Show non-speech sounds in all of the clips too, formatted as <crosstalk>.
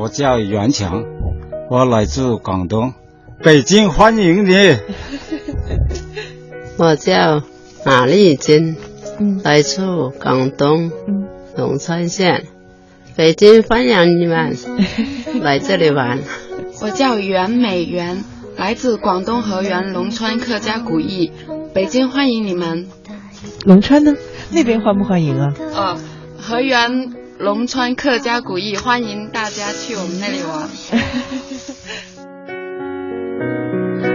我叫袁强，我来自广东，北京欢迎你。<laughs> 我叫马丽金，来自广东龙川县，北京欢迎你们 <laughs> 来这里玩。我叫袁美元，来自广东河源龙川客家古邑，北京欢迎你们。龙川呢？那边欢不欢迎啊？哦，河源龙川客家古艺，欢迎大家去我们那里玩。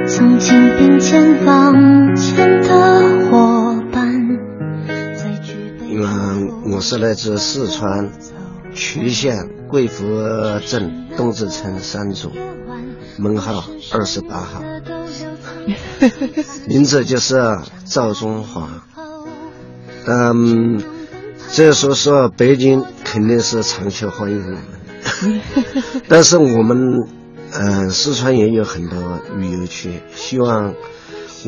曾经并肩往前的伙伴。嗯，我是来自四川渠县贵福镇东子村三组，门号二十八号，<laughs> 名字就是赵中华。嗯，这说说北京肯定是长期欢迎我们，<laughs> 但是我们嗯四川也有很多旅游区，希望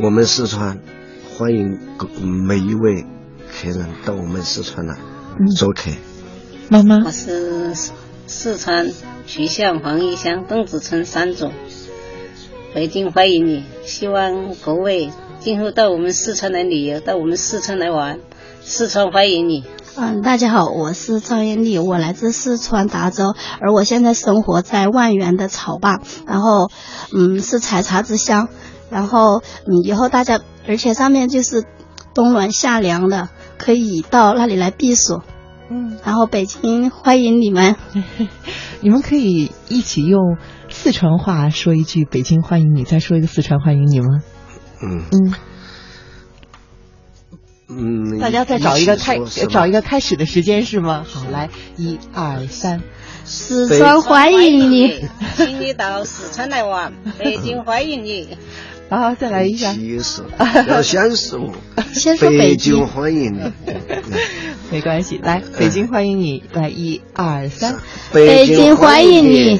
我们四川欢迎每一位客人到我们四川来做客。妈妈，我是四川渠县黄义乡邓子村三总，北京欢迎你，希望各位今后到我们四川来旅游，到我们四川来玩。四川欢迎你。嗯，大家好，我是赵艳丽，我来自四川达州，而我现在生活在万源的草坝，然后，嗯，是采茶之乡，然后，嗯，以后大家，而且上面就是冬暖夏凉的，可以到那里来避暑。嗯，然后北京欢迎你们，你们可以一起用四川话说一句“北京欢迎你”，再说一个四川欢迎你吗？嗯嗯。嗯，大家再找一个开找一个开始的时间是吗？好，来，一二三，四川欢迎你，请你到四川来玩，北京欢迎你。<laughs> 好，再来一下，其实要 <laughs> 先说，先说北京欢迎你，<laughs> 没关系，来，北京欢迎你，来，一二三，北京欢迎你，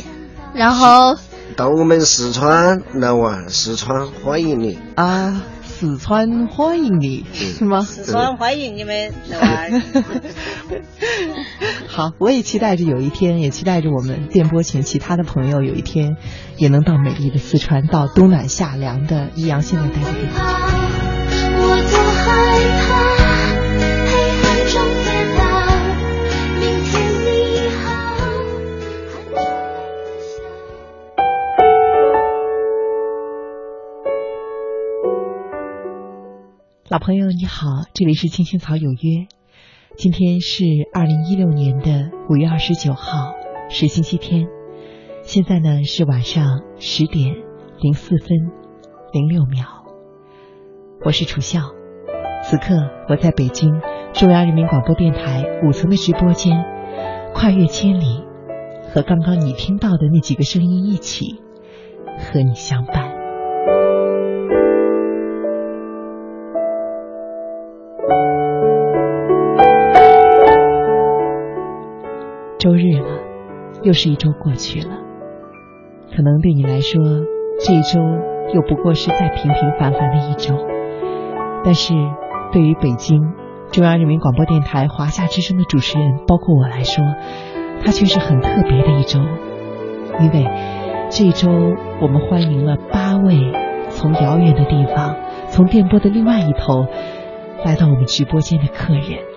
然后到我们四川来玩，四川欢迎你。啊。四川欢迎你，是吗？四川欢迎你们。<laughs> 好，我也期待着有一天，也期待着我们电波前其他的朋友有一天，也能到美丽的四川，到冬暖夏凉的益阳现在待的地方。老朋友你好，这里是青青草有约，今天是二零一六年的五月二十九号，是星期天，现在呢是晚上十点零四分零六秒，我是楚笑，此刻我在北京中央人民广播电台五层的直播间，跨越千里，和刚刚你听到的那几个声音一起和你相伴。周日了，又是一周过去了。可能对你来说，这一周又不过是再平平凡凡的一周。但是，对于北京中央人民广播电台华夏之声的主持人，包括我来说，它却是很特别的一周。因为这一周，我们欢迎了八位从遥远的地方，从电波的另外一头，来到我们直播间的客人。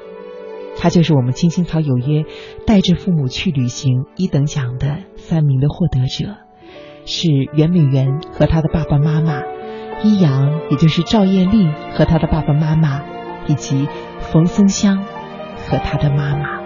他就是我们青青草有约带着父母去旅行一等奖的三名的获得者，是袁美媛和他的爸爸妈妈，一阳也就是赵艳丽和他的爸爸妈妈，以及冯松香和他的妈妈。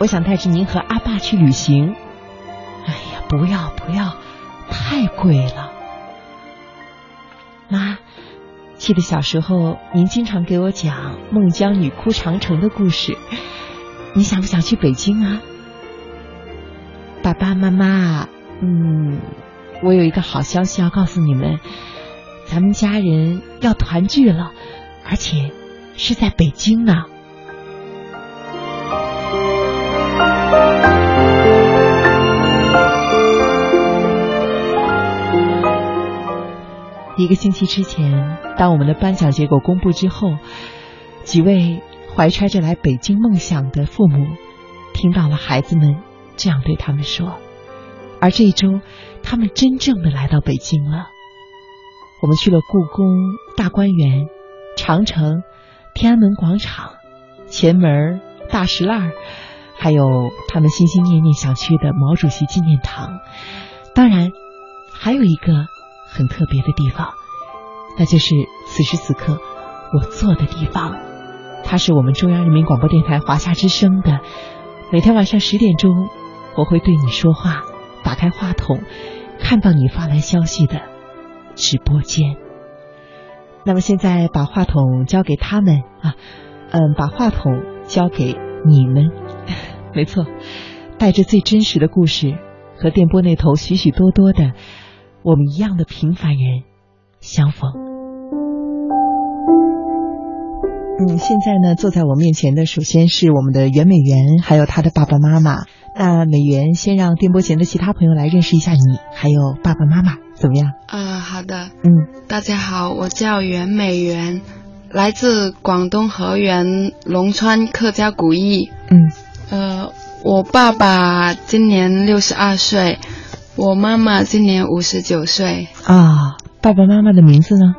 我想带着您和阿爸去旅行。哎呀，不要不要，太贵了。妈，记得小时候您经常给我讲孟姜女哭长城的故事。你想不想去北京啊？爸爸妈妈，嗯，我有一个好消息要告诉你们，咱们家人要团聚了，而且是在北京呢。一个星期之前，当我们的颁奖结果公布之后，几位怀揣着来北京梦想的父母，听到了孩子们这样对他们说。而这一周，他们真正的来到北京了。我们去了故宫、大观园、长城、天安门广场、前门、大石栏，还有他们心心念念想去的毛主席纪念堂。当然，还有一个很特别的地方，那就是此时此刻我坐的地方。它是我们中央人民广播电台华夏之声的。每天晚上十点钟，我会对你说话。打开话筒，看到你发来消息的直播间。那么现在把话筒交给他们啊，嗯，把话筒交给你们。<laughs> 没错，带着最真实的故事和电波那头许许多多的我们一样的平凡人相逢。嗯，现在呢，坐在我面前的首先是我们的袁美元，还有她的爸爸妈妈。那美元先让电波前的其他朋友来认识一下你，还有爸爸妈妈，怎么样？啊，好的。嗯，大家好，我叫袁美元，来自广东河源龙川客家古邑。嗯，呃，我爸爸今年六十二岁，我妈妈今年五十九岁。啊，爸爸妈妈的名字呢？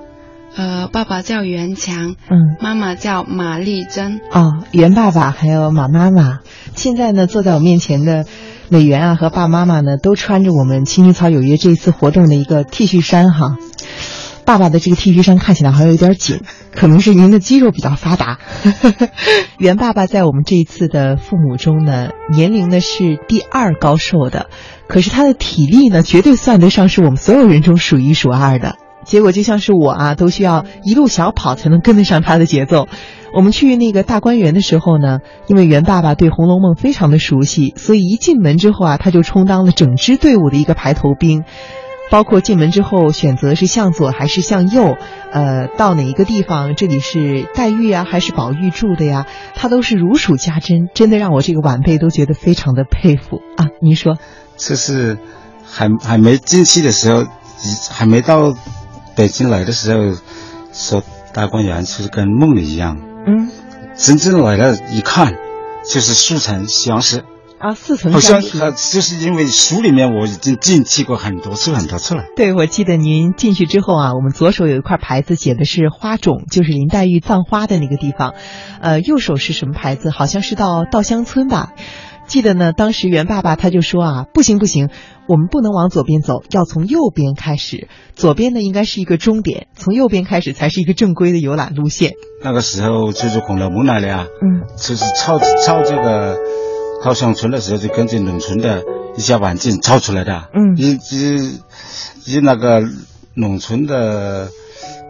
呃，爸爸叫袁强，嗯，妈妈叫马丽珍。哦，袁爸爸还有马妈妈。现在呢，坐在我面前的美元啊和爸妈妈呢，都穿着我们青青草有约这一次活动的一个 T 恤衫哈。爸爸的这个 T 恤衫看起来好像有点紧，<laughs> 可能是您的肌肉比较发达。<laughs> 袁爸爸在我们这一次的父母中呢，年龄呢是第二高寿的，可是他的体力呢，绝对算得上是我们所有人中数一数二的。结果就像是我啊，都需要一路小跑才能跟得上他的节奏。我们去那个大观园的时候呢，因为袁爸爸对《红楼梦》非常的熟悉，所以一进门之后啊，他就充当了整支队伍的一个排头兵。包括进门之后选择是向左还是向右，呃，到哪一个地方，这里是黛玉啊还是宝玉住的呀，他都是如数家珍，真的让我这个晚辈都觉得非常的佩服啊。您说，这是还还没进去的时候，还没到。北京来的时候，说大观园就是跟梦里一样。嗯，真正来了，一看就是似曾相识啊，似曾相识。好像就是因为书里面我已经进去过很多次很多次了。对，我记得您进去之后啊，我们左手有一块牌子，写的是花种，就是林黛玉葬花的那个地方。呃，右手是什么牌子？好像是到稻香村吧。记得呢，当时袁爸爸他就说啊，不行不行，我们不能往左边走，要从右边开始。左边呢应该是一个终点，从右边开始才是一个正规的游览路线。那个时候就是《红楼梦》那里啊，嗯，就是抄抄这个稻香村的时候，就根据农村的一些环境造出来的。嗯，以以以那个农村的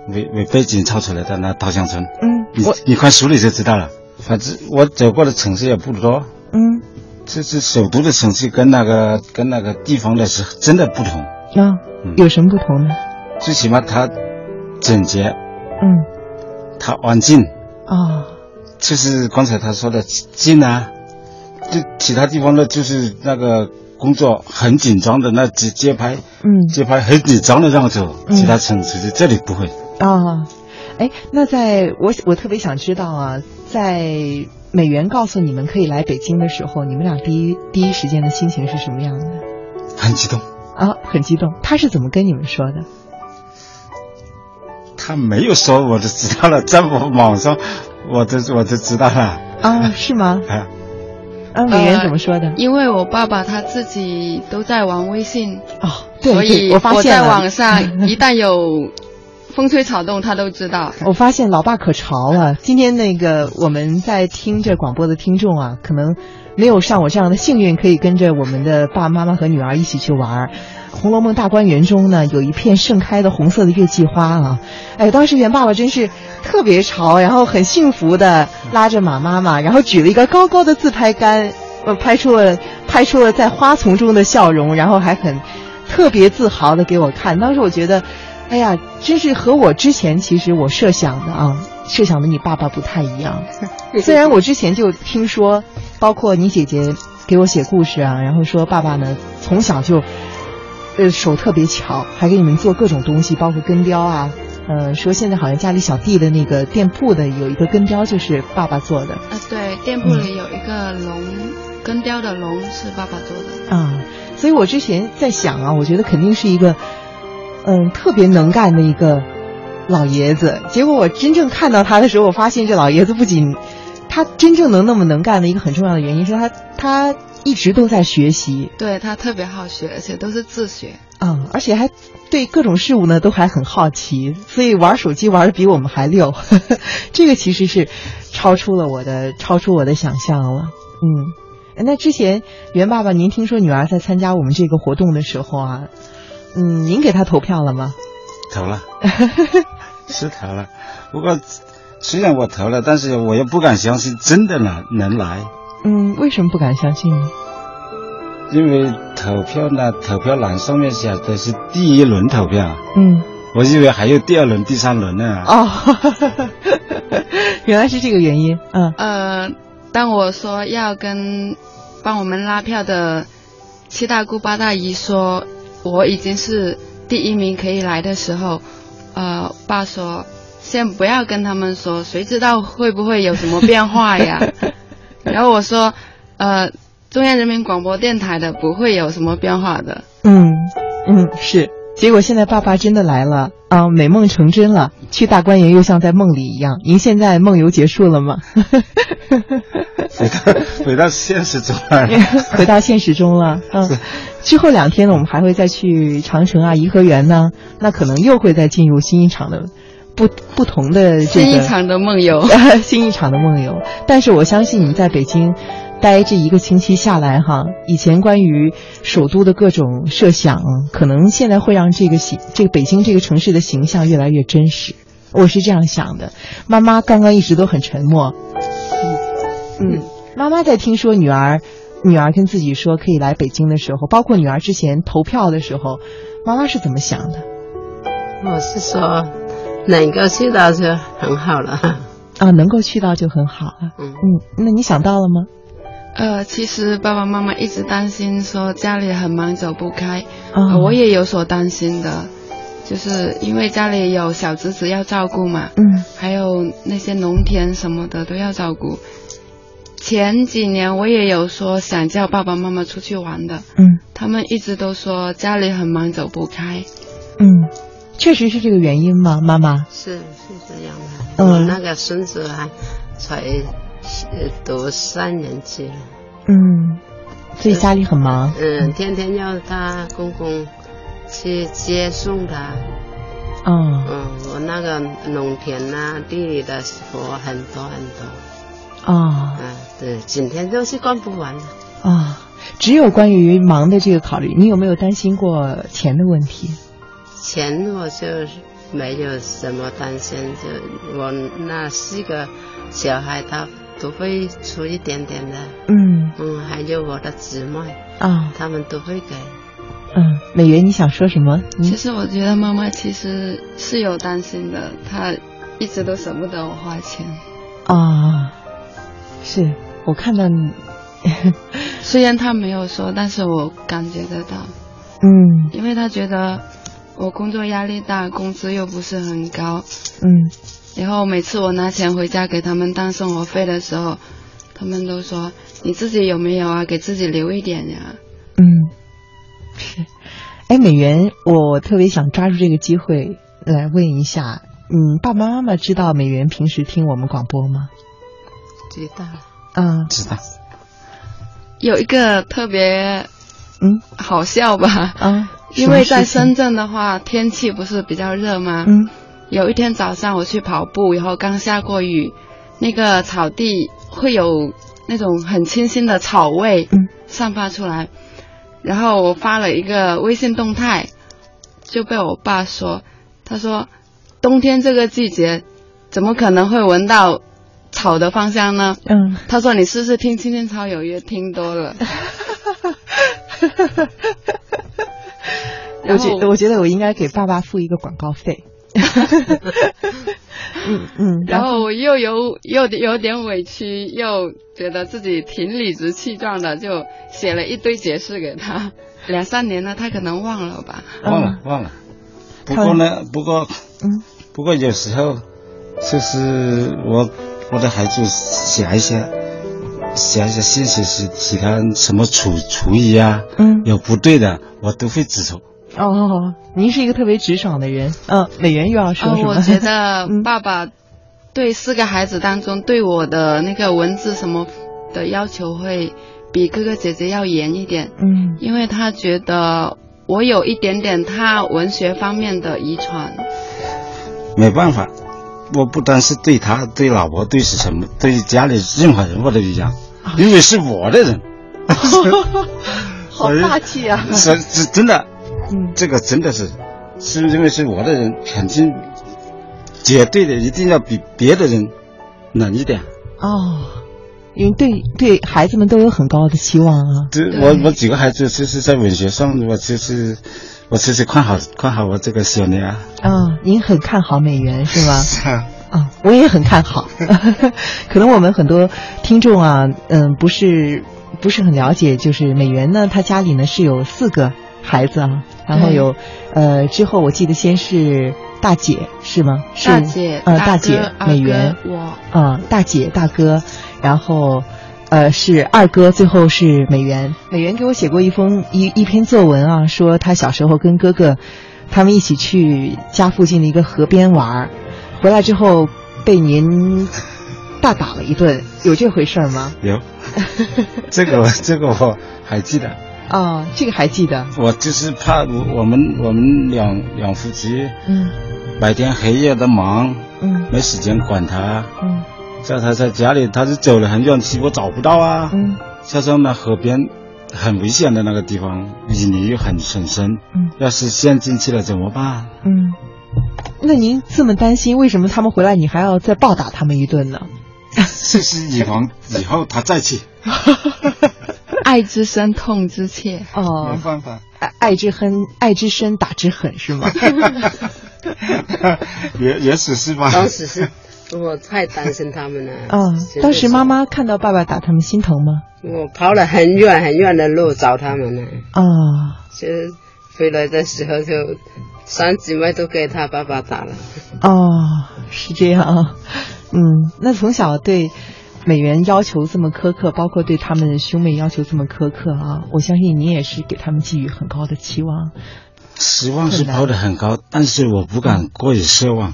为为背景造出来的那稻香村。嗯，你你看书里就知道了。反正我走过的城市也不多。嗯。这是首都的城市，跟那个跟那个地方的是真的不同啊，有什么不同呢？最起码它整洁，嗯，它安静啊，就是刚才他说的静啊，就其他地方的，就是那个工作很紧张的那节节拍，嗯，节拍很紧张的这样走，其他城市这里不会啊。哎，那在我我特别想知道啊，在。美元告诉你们可以来北京的时候，你们俩第一第一时间的心情是什么样的？很激动啊，很激动。他是怎么跟你们说的？他没有说，我就知道了，在网上，我就我就知道了。啊，是吗？<laughs> 啊，啊，委员怎么说的？因为我爸爸他自己都在玩微信哦，所以我在网上 <laughs> 一旦有。风吹草动，他都知道。<laughs> 我发现老爸可潮了。今天那个我们在听着广播的听众啊，可能没有像我这样的幸运，可以跟着我们的爸爸妈妈和女儿一起去玩。《红楼梦》大观园中呢，有一片盛开的红色的月季花啊。哎，当时袁爸爸真是特别潮，然后很幸福的拉着马妈妈，然后举了一个高高的自拍杆，呃，拍出了拍出了在花丛中的笑容，然后还很特别自豪的给我看。当时我觉得。哎呀，真是和我之前其实我设想的啊，设想的你爸爸不太一样。<laughs> 虽然我之前就听说，包括你姐姐给我写故事啊，然后说爸爸呢从小就呃手特别巧，还给你们做各种东西，包括根雕啊。呃，说现在好像家里小弟的那个店铺的有一个根雕，就是爸爸做的。啊，对，店铺里有一个龙，根雕的龙是爸爸做的。啊，所以我之前在想啊，我觉得肯定是一个，嗯，特别能干的一个老爷子。结果我真正看到他的时候，我发现这老爷子不仅他真正能那么能干的一个很重要的原因是他他一直都在学习。对他特别好学，而且都是自学。嗯，而且还对各种事物呢都还很好奇，所以玩手机玩的比我们还溜。<laughs> 这个其实是超出了我的超出我的想象了。嗯，那之前袁爸爸，您听说女儿在参加我们这个活动的时候啊，嗯，您给她投票了吗？投了，<laughs> 是投了。不过虽然我投了，但是我又不敢相信真的能能来。嗯，为什么不敢相信呢？因为投票呢，投票栏上面写的是第一轮投票。嗯，我以为还有第二轮、第三轮呢。哦，<laughs> 原来是这个原因。嗯。呃，当我说要跟帮我们拉票的七大姑八大姨说我已经是第一名可以来的时候，呃，爸说先不要跟他们说，谁知道会不会有什么变化呀？<laughs> 然后我说，呃。中央人民广播电台的不会有什么变化的。嗯嗯是，结果现在爸爸真的来了啊，美梦成真了，去大观园又像在梦里一样。您现在梦游结束了吗？<laughs> 回到回到现实中了，<laughs> 回到现实中了。嗯，之后两天呢，我们还会再去长城啊、颐和园呢，那可能又会再进入新一场的不不同的这个新一场的梦游，<laughs> 新一场的梦游。但是我相信你们在北京。待这一个星期下来，哈，以前关于首都的各种设想，可能现在会让这个形，这个北京这个城市的形象越来越真实。我是这样想的。妈妈刚刚一直都很沉默。嗯，妈妈在听说女儿，女儿跟自己说可以来北京的时候，包括女儿之前投票的时候，妈妈是怎么想的？我是说，能够去到就很好了。啊，能够去到就很好了。嗯嗯，那你想到了吗？呃，其实爸爸妈妈一直担心说家里很忙走不开，呃，我也有所担心的，就是因为家里有小侄子要照顾嘛，嗯，还有那些农田什么的都要照顾。前几年我也有说想叫爸爸妈妈出去玩的，嗯，他们一直都说家里很忙走不开，嗯，确实是这个原因吗？妈妈？是是这样的，嗯，那个孙子还才。读三年级。了，嗯，所以家里很忙，嗯，天天要他公公去接送他，嗯，嗯，我那个农田呐，地里的活很多很多，啊，嗯，对，整天都是干不完的，啊，只有关于忙的这个考虑，你有没有担心过钱的问题？钱我就没有什么担心，就我那四个小孩他。都会出一点点的，嗯嗯，还有我的姊妹啊，他们都会给。嗯，美元，你想说什么？其实我觉得妈妈其实是有担心的，她一直都舍不得我花钱。啊，是我看到你，<laughs> 虽然她没有说，但是我感觉得到。嗯，因为她觉得我工作压力大，工资又不是很高。嗯。然后每次我拿钱回家给他们当生活费的时候，他们都说：“你自己有没有啊？给自己留一点呀。”嗯，是。哎，美元，我特别想抓住这个机会来问一下，嗯，爸爸妈妈知道美元平时听我们广播吗？知道。嗯，知道。有一个特别，嗯，好笑吧？啊，因为在深圳的话，天气不是比较热吗？嗯。有一天早上我去跑步，然后刚下过雨，那个草地会有那种很清新的草味散发出来，然后我发了一个微信动态，就被我爸说，他说冬天这个季节怎么可能会闻到草的芳香呢？嗯，他说你是不是听《青青草有约》听多了？<laughs> 我觉我觉得我应该给爸爸付一个广告费。<laughs> 嗯嗯，然后我又有又有点委屈，又觉得自己挺理直气壮的，就写了一堆解释给他。两三年了，他可能忘了吧？忘了忘了。不过呢，不过嗯，不过有时候就是我我的孩子写一些写一些信息是其他什么厨厨艺啊，嗯，有不对的，我都会指出。哦，您是一个特别直爽的人。嗯，美元又要说什么？我觉得 <laughs> 爸爸对四个孩子当中对我的那个文字什么的要求会比哥哥姐姐要严一点。嗯，因为他觉得我有一点点他文学方面的遗传。没办法，我不单是对他、对老婆、对是什么、对家里任何人我都一样，因为是我的人。<laughs> 好大气啊！<laughs> 是是真的。嗯，这个真的是，是因为是我的人，肯定绝对的一定要比别的人冷一点。哦，因为对对孩子们都有很高的期望啊。这我我几个孩子就是在文学上，我就是我其实看好看好我这个小女儿。啊，您很看好美元是吗？是啊。啊，我也很看好。<laughs> 可能我们很多听众啊，嗯，不是不是很了解，就是美元呢，他家里呢是有四个孩子啊。然后有，呃，之后我记得先是大姐是吗？是大姐，呃，大姐美元，我啊，大姐大哥，然后，呃，是二哥，最后是美元。美元给我写过一封一一篇作文啊，说他小时候跟哥哥，他们一起去家附近的一个河边玩，回来之后被您大打了一顿，有这回事吗？有，<laughs> 这个这个我还记得。哦，这个还记得。我就是怕我我们我们两两夫妻，嗯，白天黑夜的忙，嗯，没时间管他，嗯，叫他在家里，他是走了很远去，我找不到啊，嗯，加上那河边很危险的那个地方，淤泥又很很深，嗯，要是陷进去了怎么办？嗯，那您这么担心，为什么他们回来你还要再暴打他们一顿呢？这是以防以后他再去。<laughs> 爱之深，痛之切。哦，没办法，爱爱之恨，爱之深，打之狠，是吗？<laughs> 也也许是吧。当时是我太担心他们了。嗯，当时妈妈看到爸爸打他们，心疼吗？我跑了很远很远的路找他们呢。啊，就回来的时候就三姊妹都给他爸爸打了。哦，是这样。嗯，那从小对。美元要求这么苛刻，包括对他们兄妹要求这么苛刻啊！我相信你也是给他们寄予很高的期望。期望是抛的很高，但是我不敢过于奢望。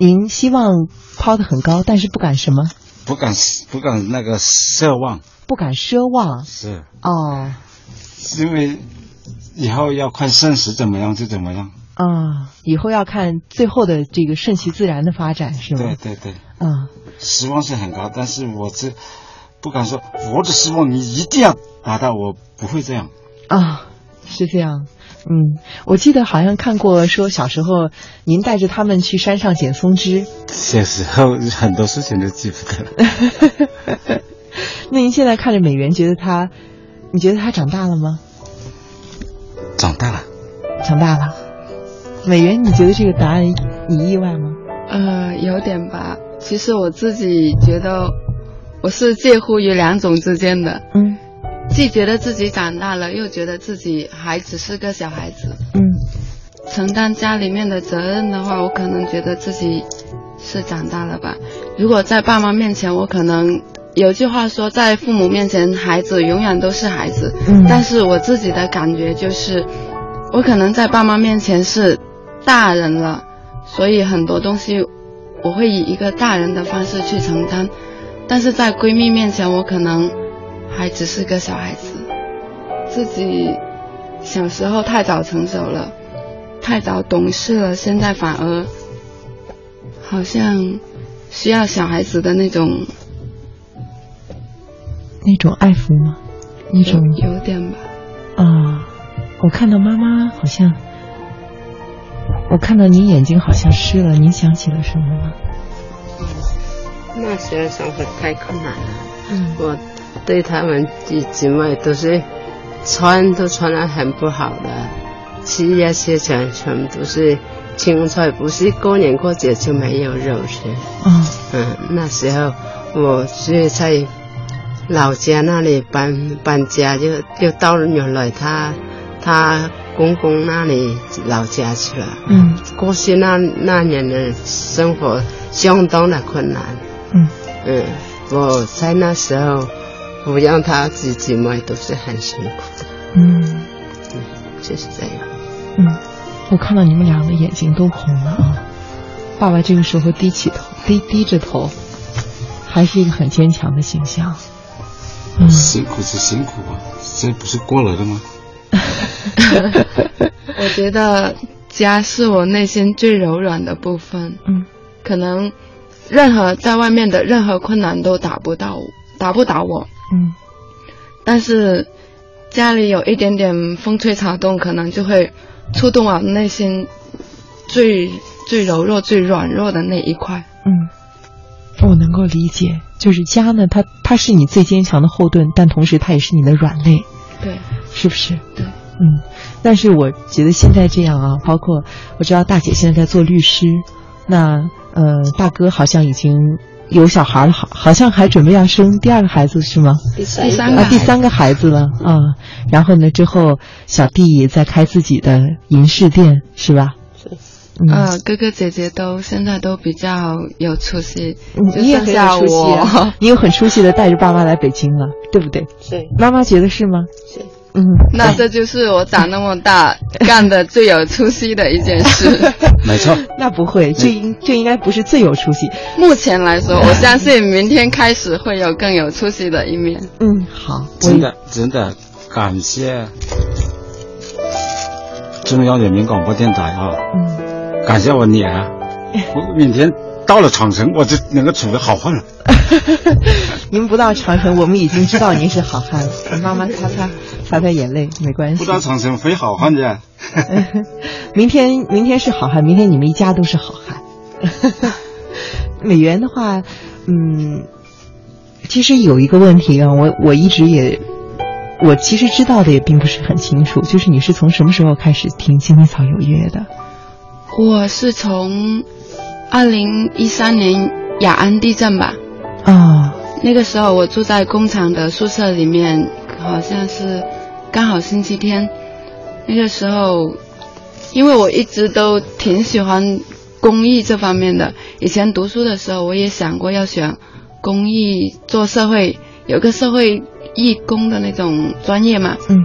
您希望抛得很高，但是不敢什么？不敢不敢那个奢望。不敢奢望。是。哦。因为以后要看现实怎么样就怎么样。啊，以后要看最后的这个顺其自然的发展，是吗？对对对。嗯。希望是很高，但是我这不敢说我的希望你一定要达到，我不会这样啊，是这样，嗯，我记得好像看过说小时候您带着他们去山上捡松枝，小时候很多事情都记不得了。<laughs> 那您现在看着美元，觉得他，你觉得他长大了吗？长大了，长大了。美元，你觉得这个答案你意外吗？呃，有点吧。其实我自己觉得，我是介乎于两种之间的，嗯，既觉得自己长大了，又觉得自己还只是个小孩子，嗯，承担家里面的责任的话，我可能觉得自己是长大了吧。如果在爸妈面前，我可能有句话说，在父母面前，孩子永远都是孩子，嗯，但是我自己的感觉就是，我可能在爸妈面前是大人了，所以很多东西。我会以一个大人的方式去承担，但是在闺蜜面前，我可能还只是个小孩子。自己小时候太早成熟了，太早懂事了，现在反而好像需要小孩子的那种那种爱抚吗？那种有点吧。啊，我看到妈妈好像。我看到你眼睛好像湿了，你想起了什么吗？那时候生活太困难了，嗯，我对他们几姊妹都是穿都穿的很不好的，吃呀些全全部都是青菜，不是过年过节就没有肉吃。嗯嗯，那时候我是在老家那里搬搬家，就就到了原来他他公公那里老家去了。嗯过去那那年的生活相当的困难。嗯嗯，我在那时候抚养他自己嘛，都是很辛苦的，嗯就是这样。嗯，我看到你们两个眼睛都红了啊！爸爸这个时候低起头，低低着头，还是一个很坚强的形象。嗯，辛苦是辛苦啊，这不是过来的吗？<laughs> 我觉得家是我内心最柔软的部分，嗯可能任何在外面的任何困难都打不到我，打不倒我。嗯但是家里有一点点风吹草动，可能就会触动我内心最最柔弱、最软弱的那一块。嗯，我能够理解，就是家呢，它它是你最坚强的后盾，但同时它也是你的软肋，对，是不是？对，嗯，但是我觉得现在这样啊，包括我知道大姐现在在做律师，那呃大哥好像已经有小孩了，好好像还准备要生第二个孩子是吗？第三个啊，第三个孩子了啊。然后呢，之后小弟在开自己的银饰店是吧？是嗯，呃，哥哥姐姐都现在都比较有出息，就你也很有出息。啊，<laughs> 你有很出息的带着爸妈来北京了，对不对？对妈妈觉得是吗？是，嗯，那这就是我长那么大 <laughs> 干的最有出息的一件事。<laughs> 没错，<laughs> 那不会，这应这应该不是最有出息。目前来说，我相信明天开始会有更有出息的一面。嗯，好，真的真的感谢中央人民广播电台啊，嗯，感谢我女儿，我明天到了长城，我就能够处得好汉了。您不到长城，我们已经知道您是好汉了。<laughs> 妈妈擦擦擦擦眼泪，没关系不。到长城非好汉的。<laughs> 明天明天是好汉，明天你们一家都是好汉。<laughs> 美元的话，嗯，其实有一个问题啊，我我一直也，我其实知道的也并不是很清楚，就是你是从什么时候开始听《青青草有约》的？我是从二零一三年雅安地震吧，啊，那个时候我住在工厂的宿舍里面，好像是刚好星期天。那个时候，因为我一直都挺喜欢公益这方面的，以前读书的时候我也想过要选公益做社会，有个社会义工的那种专业嘛，嗯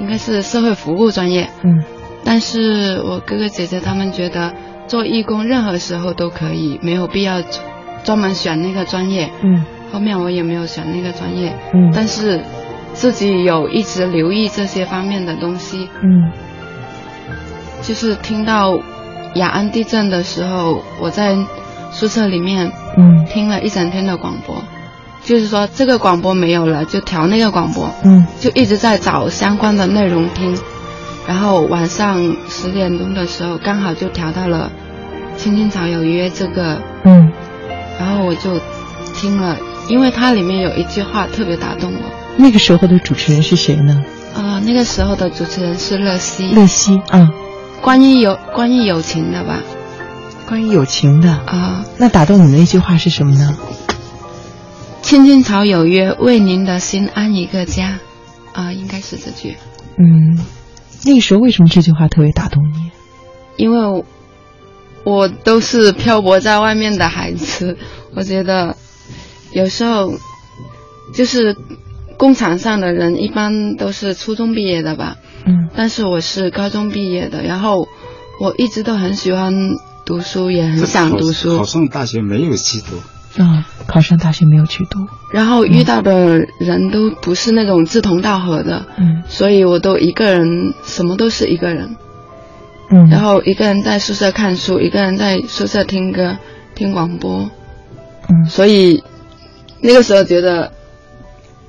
应该是社会服务专业。嗯但是我哥哥姐姐他们觉得做义工任何时候都可以，没有必要专门选那个专业。嗯后面我也没有选那个专业，嗯。但是自己有一直留意这些方面的东西。嗯。就是听到雅安地震的时候，我在宿舍里面嗯。听了一整天的广播，就是说这个广播没有了，就调那个广播，嗯。就一直在找相关的内容听。然后晚上十点钟的时候，刚好就调到了《青青草有约》这个，嗯。然后我就听了，因为它里面有一句话特别打动我。那个时候的主持人是谁呢？呃，那个时候的主持人是乐西，乐西啊，关于友关于友情的吧？关于友情的。啊、那打动你的一句话是什么呢？青青草有约，为您的心安一个家。啊、应该是这句，嗯，那个时候为什么这句话特别打动你？因为我我都是漂泊在外面的孩子，我觉得有时候就是工厂上的人一般都是初中毕业的吧，嗯。但是我是高中毕业的，然后我一直都很喜欢读书，也很想读书。考，上大学没有去读，啊，考上大学没有去读。然后遇到的人都不是那种志同道合的，嗯。所以我都一个人，什么都是一个人，嗯，然后一个人在宿舍看书，一个人在宿舍听歌、听广播，嗯。所以那个时候觉得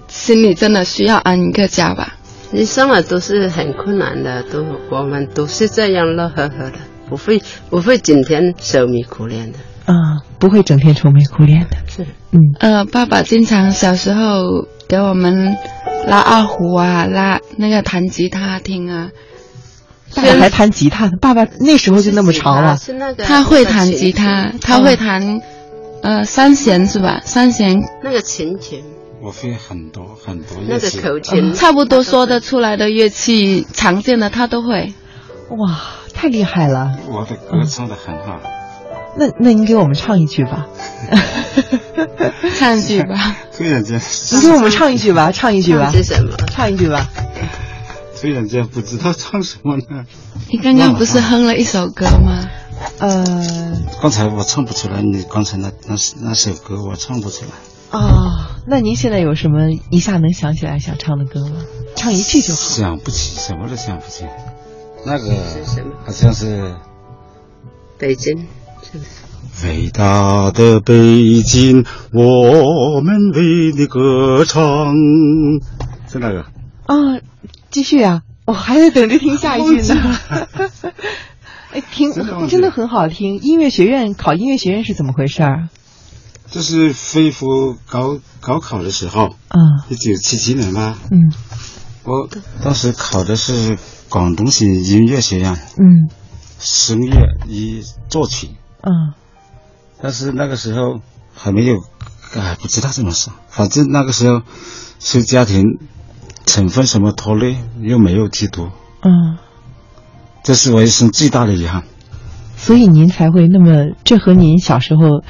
心里真的需要安一个家吧。你生活都是很困难的，都我们都是这样乐呵呵的，不会不会整天愁眉苦脸的。啊，不会整天愁眉苦脸的。是，嗯呃，爸爸经常小时候给我们拉二胡啊，拉那个弹吉他听啊，爸爸还弹吉他呢，爸爸那时候就那么潮了。是那个他会弹吉他，他会弹，呃，三弦是吧？三弦那个琴琴，我会很多很多那个。口琴，差不多说得出来的乐器，常见的他都会。哇，太厉害了！我的歌唱的很好。那那 <laughs> <laughs> 您给我们唱一句吧，唱一句吧。突然间，您给我们唱一句吧，唱一句吧唱，是什么？唱一句吧。突然间不知道唱什么呢。你刚刚不是哼了一首歌吗？呃，刚才我唱不出来，你刚才那那那首歌我唱不出来。啊，那您现在有什么一下能想起来想唱的歌吗？唱一句就好。想不起，什么都想不起。那个好像是北京，是不是？伟大的北京，我们为你歌唱，是那个。啊，继续啊，我还在等着听下一句呢。<laughs> 哎，听真的很好听。音乐学院考音乐学院是怎么回事儿？这是恢复高高考的时候，啊，一九七七年吧。嗯。我当时考的是广东省音乐学院。嗯。声乐与作曲，嗯。但是那个时候还没有，哎，不知道怎么说，反正那个时候是家庭成分什么拖累，又没有去读，嗯，这是我一生最大的遗憾。所以您才会那么，这和您小时候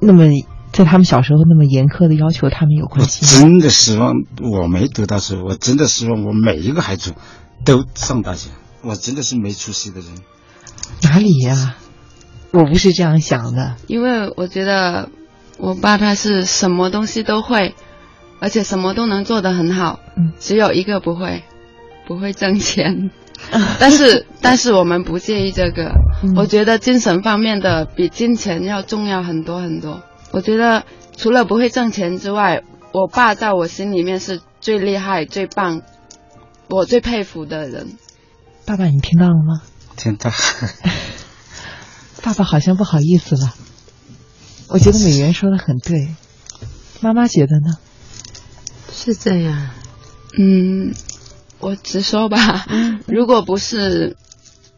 那么在他们小时候那么严苛的要求他们有关系吗？真的希望我没读大学，我真的希望我每一个孩子都上大学。我真的是没出息的人。哪里呀、我不是这样想的。因为我觉得我爸他是什么东西都会，而且什么都能做得很好，嗯只有一个不会，不会挣钱。<laughs> 但是但是我们不介意这个，嗯我觉得精神方面的比金钱要重要很多很多。我觉得除了不会挣钱之外，我爸在我心里面是最厉害、最棒，我最佩服的人。爸爸，你听到了吗？听到，<laughs> 爸爸好像不好意思了。我觉得美元说的很对，妈妈觉得呢？是这样。嗯，我直说吧，如果不是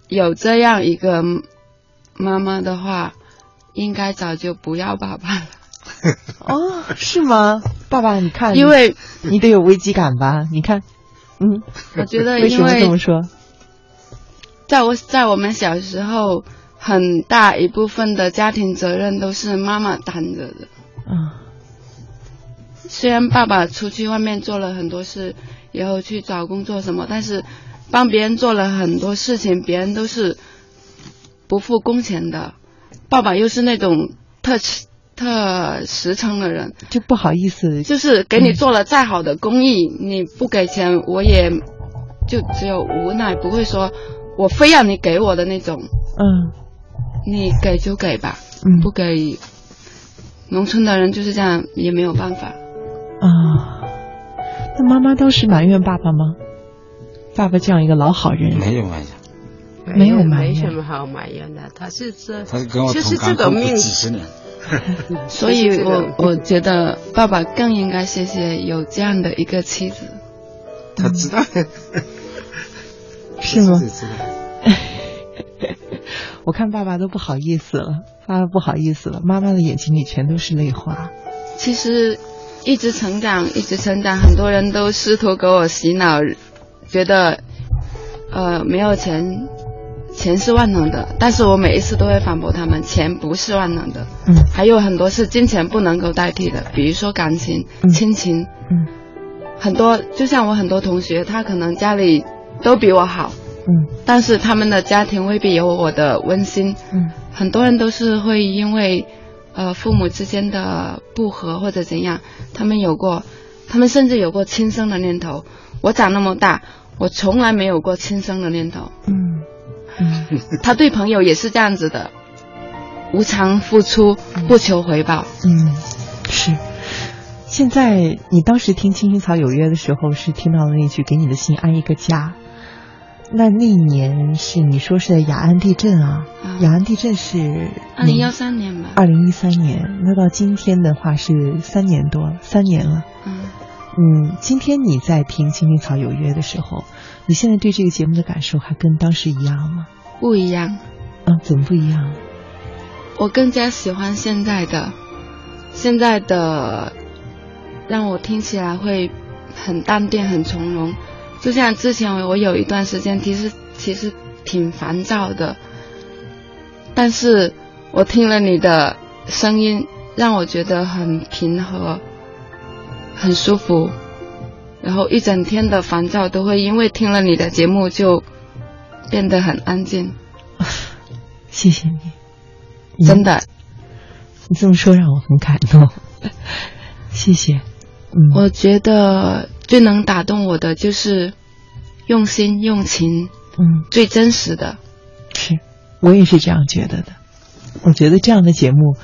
有这样一个妈妈的话，应该早就不要爸爸了。<laughs> 哦，是吗？爸爸，你看，因为你得有危机感吧？你看，嗯，我觉得为什么因为这么说？在我在我们小时候，很大一部分的家庭责任都是妈妈担着的。嗯虽然爸爸出去外面做了很多事，以后去找工作什么，但是帮别人做了很多事情，别人都是不付工钱的。爸爸又是那种特特实诚的人，就不好意思，就是给你做了再好的公益，你不给钱，我也就只有无奈，不会说我非要你给我的那种。嗯你给就给吧，嗯不给，农村的人就是这样，也没有办法。啊。那妈妈当时埋怨爸爸吗？爸爸这样一个老好人，没有埋怨，没有埋怨没什么好埋怨的，他是这，他是跟我就是同甘共苦这个命几十年。<laughs> 所以这个我我觉得爸爸更应该谢谢有这样的一个妻子。他知道，是吗 <laughs> 我看爸爸都不好意思了，爸爸不好意思了，妈妈的眼睛里全都是泪花。其实一直成长，一直成长，很多人都试图给我洗脑，觉得呃没有钱，钱是万能的。但是我每一次都会反驳他们，钱不是万能的。嗯还有很多是金钱不能够代替的，比如说感情、嗯亲情。嗯很多就像我很多同学，他可能家里都比我好，嗯但是他们的家庭未必有我的温馨。嗯很多人都是会因为呃父母之间的不和或者怎样，他们有过，他们甚至有过轻生的念头。我长那么大，我从来没有过轻生的念头。嗯嗯他对朋友也是这样子的，无偿付出，不求回报。嗯，是。现在你当时听《青青草有约》的时候，是听到了那句“给你的心安一个家”。那那一年是你说是雅安地震啊？啊雅安地震是二零幺三年吧。二零一三年，那到今天的话是三年多了，三年了。嗯，嗯，今天你在听《青青草有约》的时候，你现在对这个节目的感受还跟当时一样吗？不一样。嗯，怎么不一样？我更加喜欢现在的，现在的让我听起来会很淡定、很从容。就像之前我有一段时间，其实其实挺烦躁的，但是我听了你的声音，让我觉得很平和、很舒服，然后一整天的烦躁都会因为听了你的节目就变得很安静。<laughs> 谢谢你，真的，你这么说让我很感动，<laughs> 谢谢。嗯，我觉得最能打动我的就是用心用情，嗯，最真实的。是，我也是这样觉得的。我觉得这样的节目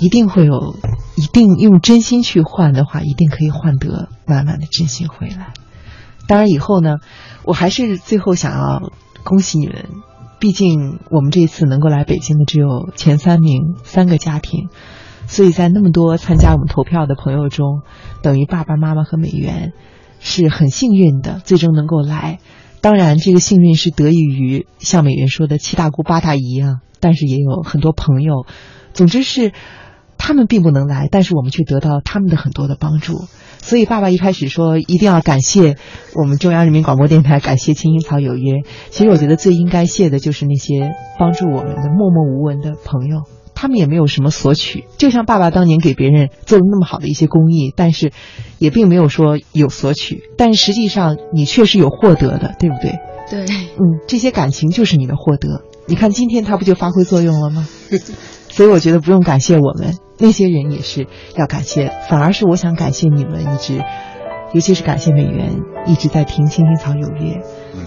一定会有，一定用真心去换的话，一定可以换得满满的真心回来。当然，以后呢，我还是最后想要恭喜你们。毕竟我们这次能够来北京的只有前三名三个家庭，所以在那么多参加我们投票的朋友中，等于爸爸妈妈和美元是很幸运的，最终能够来。当然，这个幸运是得益于像美元说的七大姑八大姨啊，但是也有很多朋友。总之是他们并不能来，但是我们却得到他们的很多的帮助。所以，爸爸一开始说一定要感谢我们中央人民广播电台，感谢青青草有约。其实，我觉得最应该谢的就是那些帮助我们的默默无闻的朋友，他们也没有什么索取。就像爸爸当年给别人做了那么好的一些公益，但是也并没有说有索取。但实际上，你确实有获得的，对不对？对，嗯，这些感情就是你的获得。你看，今天他不就发挥作用了吗？所以我觉得不用感谢我们那些人，也是要感谢。反而是我想感谢你们一直，尤其是感谢美元一直在听《青青草有约》。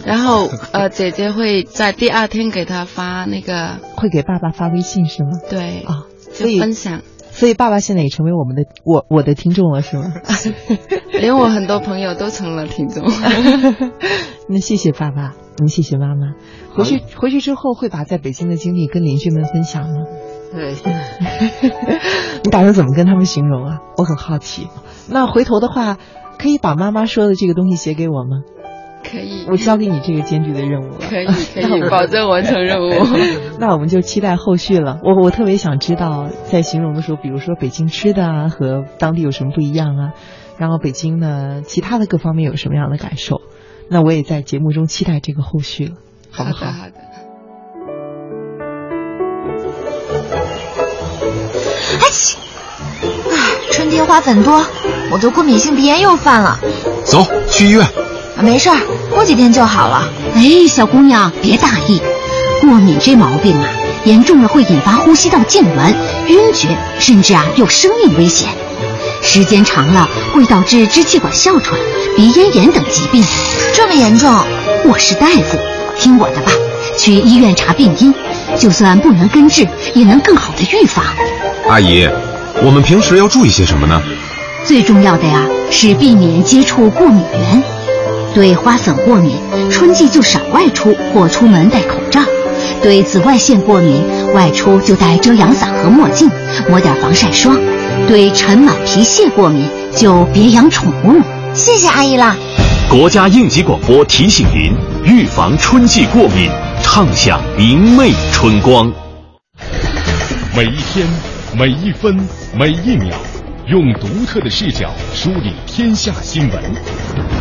然后呃，姐姐会在第二天给他发那个，<laughs> 会给爸爸发微信是吗？对啊，所以分享。所以爸爸现在也成为我们的我我的听众了是吗？<laughs> <laughs> 连我很多朋友都成了听众。那谢谢爸爸，那，谢谢妈妈。回去回去之后会把在北京的经历跟邻居们分享吗？对。你打算怎么跟他们形容啊？我很好奇。那回头的话，可以把妈妈说的这个东西写给我吗？可以。我交给你这个艰巨的任务了。可以可以，<laughs> 保证完成任务。<laughs> 那我们就期待后续了。我我特别想知道，在形容的时候，比如说北京吃的啊，和当地有什么不一样啊？然后北京呢，其他的各方面有什么样的感受？那我也在节目中期待这个后续了，好不好？好的。哎春天花粉多，我的过敏性鼻炎又犯了。走去医院。啊，没事儿，过几天就好了。哎，小姑娘别大意，过敏这毛病啊，严重了会引发呼吸道痉挛、晕厥，甚至啊有生命危险。时间长了会导致支气管哮喘、鼻咽炎等疾病。这么严重？我是大夫，听我的吧，去医院查病因，就算不能根治，也能更好的预防。阿姨，我们平时要注意些什么呢？最重要的呀是避免接触过敏源。对花粉过敏，春季就少外出或出门戴口罩；对紫外线过敏，外出就戴遮阳伞和墨镜，抹点防晒霜；对尘螨、皮屑过敏，就别养宠物。谢谢阿姨啦。国家应急广播提醒您：预防春季过敏，畅享明媚春光。每一天，每一分，每一秒，用独特的视角梳理天下新闻。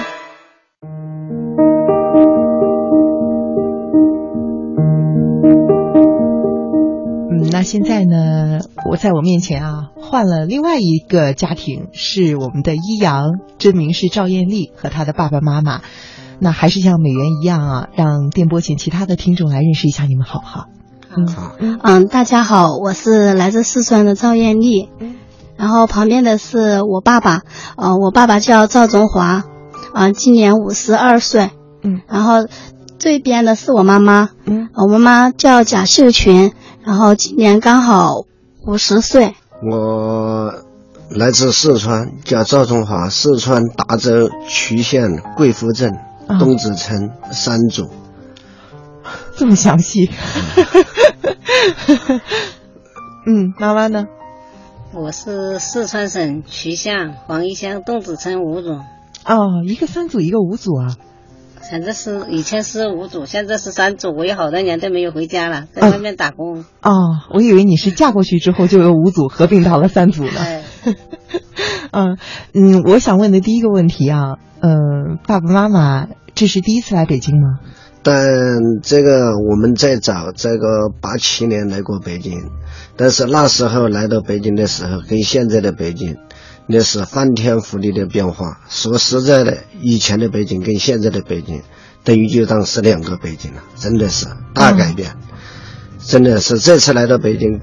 那现在呢，我在我面前啊，换了另外一个家庭，是我们的一阳，真名是赵艳丽和她的爸爸妈妈。那还是像美元一样啊，让电波前其他的听众来认识一下你们，好不好？嗯。嗯，大家好，我是来自四川的赵艳丽，然后旁边的是我爸爸，呃，我爸爸叫赵中华，啊、今年五十二岁，嗯，然后这边的是我妈妈，嗯，我妈妈叫贾秀群，然后今年刚好五十岁，我来自四川，叫赵中华，四川达州渠县贵福镇啊东子村三组。这么详细。嗯，妈妈呢？我是四川省渠县黄宜乡洞子村五组，哦，一个三组，一个五组啊。现在是以前是五组，现在是三组。我有好多年都没有回家了，在外面打工。哦，我以为你是嫁过去之后就由五组合并到了三组呢。哎，<laughs> 嗯嗯，我想问的第一个问题啊，呃，爸爸妈妈这是第一次来北京吗？但这个我们在早，这个八七年来过北京，但是那时候来到北京的时候，跟现在的北京那是翻天覆地的变化。说实在的，以前的北京跟现在的北京，等于就当是两个北京了，真的是大改变。真的是这次来到北京，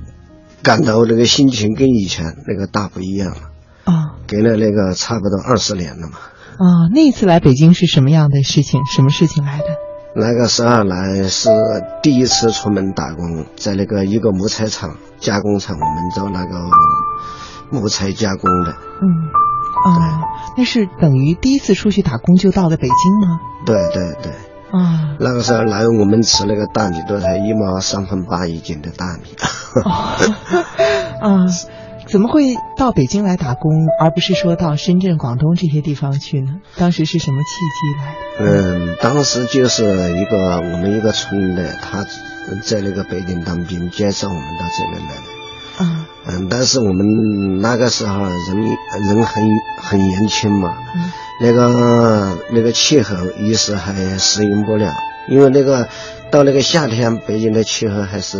感到那个心情跟以前那个大不一样了。啊隔了那个差不多二十年了嘛。啊，那一次来北京是什么样的事情？什么事情来的？那个时候来是第一次出门打工，在那个一个木材厂加工厂，我们做那个木材加工的。嗯，啊，那是等于第一次出去打工就到了北京吗？对对对，啊，那个时候来我们吃那个大米都才一毛三分八一斤的大米。<laughs> 啊，怎么会到北京来打工，而不是说到深圳、广东这些地方去呢？当时是什么契机来的？嗯，当时就是一个我们一个村的，他在那个北京当兵，介绍我们到这边来的。啊，嗯，但是我们那个时候人人很很年轻嘛，嗯。那个那个气候一时还适应不了，因为那个到那个夏天，北京的气候还是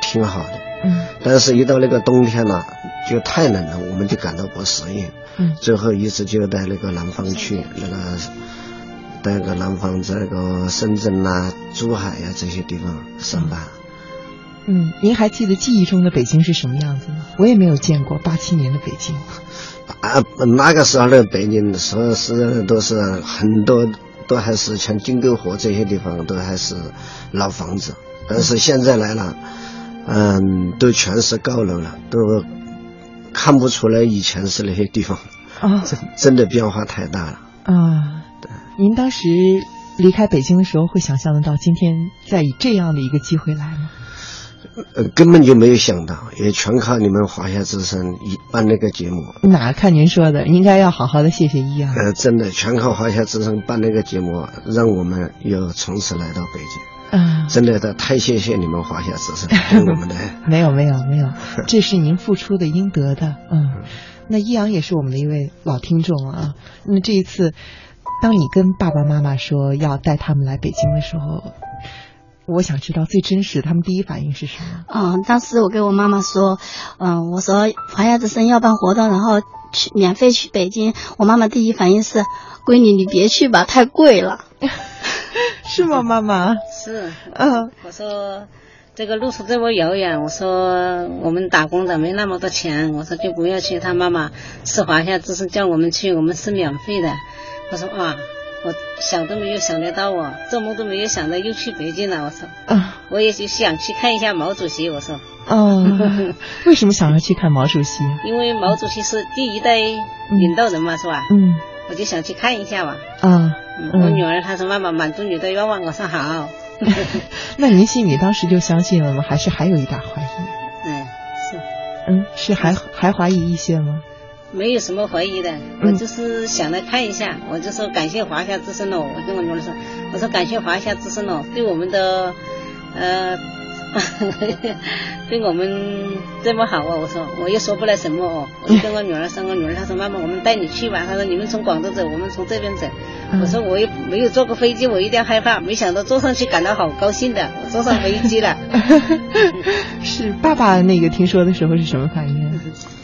挺好的，嗯。但是一到那个冬天呢，就太冷了，我们就感到不适应，嗯。最后一直就在那个南方去，那个在那个南方在那个深圳呐、珠海呀、这些地方上班。嗯，您还记得记忆中的北京是什么样子吗？我也没有见过八七年的北京。啊，那个时候的北京，说是都是很多都还是像金沟河这些地方都还是老房子，但是现在来了，嗯，都全是高楼了，都看不出来以前是那些地方，啊真真的变化太大了。啊，对您当时离开北京的时候，会想象得到今天再以这样的一个机会来吗？呃，根本就没有想到，也全靠你们华夏之声一办那个节目，哪看您说的，应该要好好的谢谢一阳。呃，真的全靠华夏之声办那个节目，让我们又从此来到北京。啊，真的的，太谢谢你们华夏之声 <laughs> 给我们的。<laughs> 没有没有没 <laughs> 有，这是您付出的应得的。嗯，那一阳也是我们的一位老听众啊。那这一次，当你跟爸爸妈妈说要带他们来北京的时候，我想知道最真实，他们第一反应是什么？嗯，当时我跟我妈妈说，嗯，我说华夏之声要办活动，然后去免费去北京，我妈妈第一反应是，闺女你别去吧，太贵了。<laughs> <laughs> 是吗，妈妈？是，嗯，我说这个路途这么遥远，我说我们打工的没那么多钱，我说就不要去。他妈妈是华夏之声叫我们去，我们是免费的。我说哇，我想都没有想得到啊，做梦都没有想到又去北京了。我说，啊，我也就想去看一下毛主席。我说，哦，<laughs> 为什么想要去看毛主席？因为毛主席是第一代领导人嘛，是吧？嗯，我就想去看一下嘛。啊，嗯，我女儿她说妈妈满足你的愿望，我说好。<laughs> <laughs> 那您心里当时就相信了吗？还是还有一点怀疑？嗯，是。嗯，是还还怀疑一些吗？没有什么怀疑的，我就是想来看一下，我就说感谢华夏之声哦，我跟我女儿说，我说感谢华夏之声哦，对我们的呃 <laughs> 对我们这么好啊！我说我又说不来什么哦。我就跟我女儿说，我女儿她说妈妈，我们带你去吧。她说你们从广州走，我们从这边走。我说我也没有坐过飞机，我有点害怕。没想到坐上去感到好高兴的，我坐上飞机了。<laughs> 是爸爸那个听说的时候是什么反应？<laughs>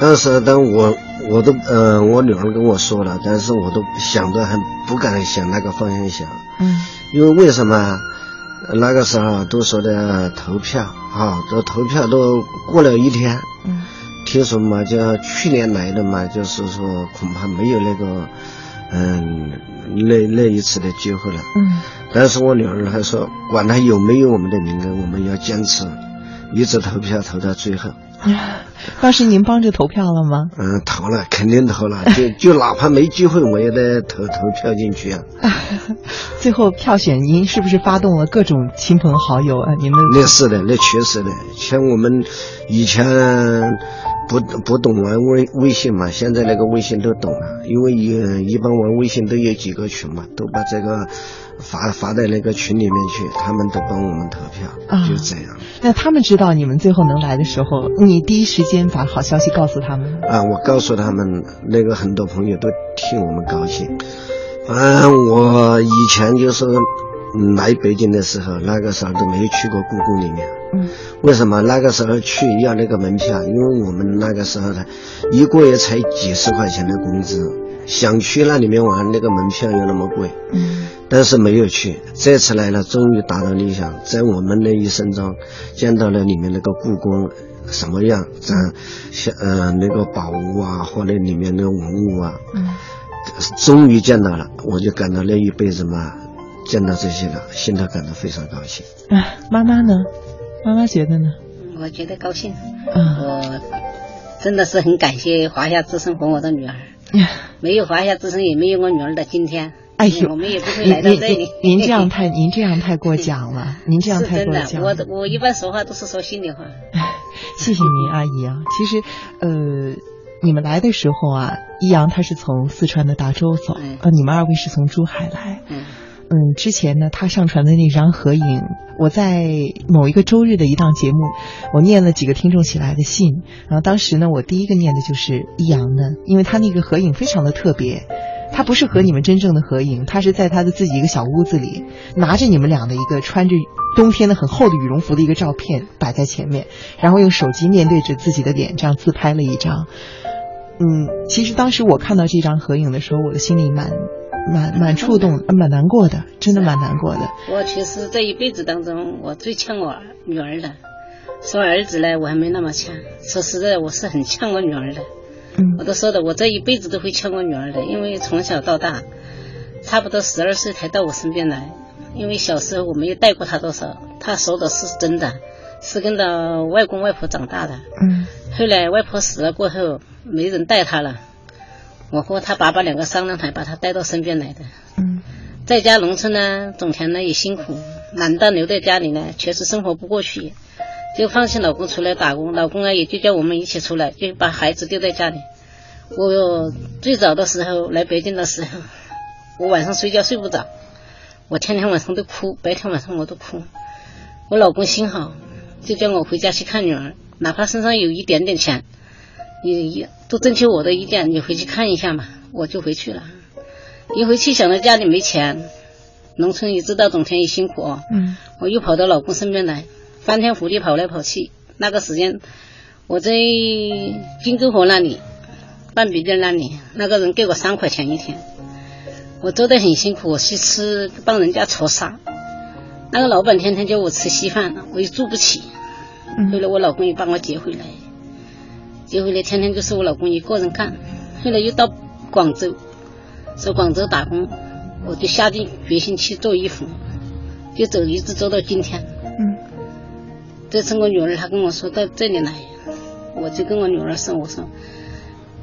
当时当我我都呃我女儿跟我说了，但是我都想着很不敢想那个方向想。嗯。因为为什么？那个时候都说的投票啊，这投票都过了一天。嗯。听说嘛，就去年来的嘛，就是说恐怕没有那个，嗯，那那一次的机会了。嗯。但是我女儿还说，管他有没有我们的名额，我们要坚持，一直投票投到最后。<laughs> 当时您帮着投票了吗？嗯，投了，肯定投了。就 <laughs> 就哪怕没机会，我也得投投票进去啊。<laughs> 最后票选，您是不是发动了各种亲朋好友啊？您们那是的，那确实的。像我们以前不不懂玩微微信嘛，现在那个微信都懂了，因为一一般玩微信都有几个群嘛，都把这个。发发在那个群里面去，他们都帮我们投票，就这样。那他们知道你们最后能来的时候，你第一时间把好消息告诉他们啊，我告诉他们，那个很多朋友都替我们高兴。反正我以前就是来北京的时候，那个时候都没有去过故宫里面。嗯。为什么那个时候去要那个门票？因为我们那个时候呢，一个月才几十块钱的工资。想去那里面玩，那个门票又那么贵，嗯，但是没有去。这次来了，终于达到理想，在我们的一生中见到了里面那个故宫什么样，咱像呃那个宝物啊，或者里面的文物啊，嗯，终于见到了，我就感到那一辈子嘛，见到这些了，心头感到非常高兴。哎，妈妈呢？妈妈觉得呢？我觉得高兴。嗯，我真的是很感谢华夏之声和我的女儿。没有华夏之声，也没有我女儿的今天。哎呦，我们也不会来到这里。您这样太，您这样太过奖了。<laughs> 您这样太过奖。我我一般说话都是说心里话。<laughs> 谢谢您，阿姨啊。其实，呃，你们来的时候啊，易阳他是从四川的达州走，呃，你们二位是从珠海来。嗯。嗯，之前呢，他上传的那张合影，我在某一个周日的一档节目，我念了几个听众写来的信，然后当时呢，我第一个念的就是易阳的，因为他那个合影非常的特别，他不是和你们真正的合影，他是在他的自己一个小屋子里，拿着你们俩的一个穿着冬天的很厚的羽绒服的一个照片摆在前面，然后用手机面对着自己的脸这样自拍了一张。嗯，其实当时我看到这张合影的时候，我的心里蛮。蛮蛮触动，蛮难过的，真的蛮难过的。我其实这一辈子当中，我最欠我女儿的。说儿子呢，我还没那么欠。说实在，我是很欠我女儿的。嗯，我都说的，我这一辈子都会欠我女儿的，因为从小到大，差不多十二岁才到我身边来。因为小时候我没有带过她多少，她说的是真的，是跟着外公外婆长大的。嗯，后来外婆死了过后，没人带她了。我和他爸爸两个商量，才把他带到身边来的。嗯，在家农村呢，种田呢也辛苦，懒得留在家里呢，确实生活不过去，就放弃老公出来打工。老公啊，也就叫我们一起出来，就把孩子丢在家里。我最早的时候来北京的时候，我晚上睡觉睡不着，我天天晚上都哭，白天晚上我都哭。我老公心好，就叫我回家去看女儿，哪怕身上有一点点钱。也也都征求我的意见，你回去看一下嘛，我就回去了。一回去想到家里没钱，农村也知道种田也辛苦哦。嗯。我又跑到老公身边来，翻天覆地跑来跑去。那个时间，我在金沟河那里，半壁店那里，那个人给我三块钱一天，我做的很辛苦，我去吃帮人家搓沙。那个老板天天叫我吃稀饭，我又住不起。后来我老公又把我接回来。结回来天天就是我老公一个人干，后来又到广州，在广州打工，我就下定决心去做衣服，就走一直走到今天。嗯。这次我女儿她跟我说到这里来，我就跟我女儿说，我说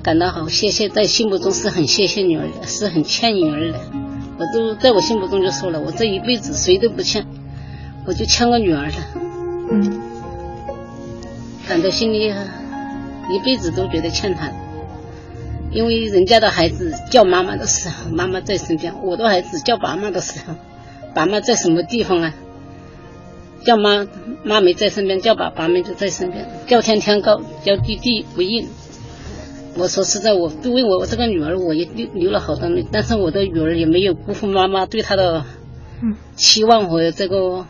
感到好谢谢，在心目中是很谢谢女儿的，是很欠女儿的。我都在我心目中就说了，我这一辈子谁都不欠，我就欠我女儿的。嗯。感到心里。一辈子都觉得欠他，因为人家的孩子叫妈妈的时候，妈妈在身边；我的孩子叫爸妈的时候，爸妈在什么地方啊？叫妈妈没在身边，叫爸爸没就在身边，叫天天高，叫地地不应。我说实在，我为我这个女儿，我也流流了好多泪，但是我的女儿也没有辜负妈妈对她的期望和这个，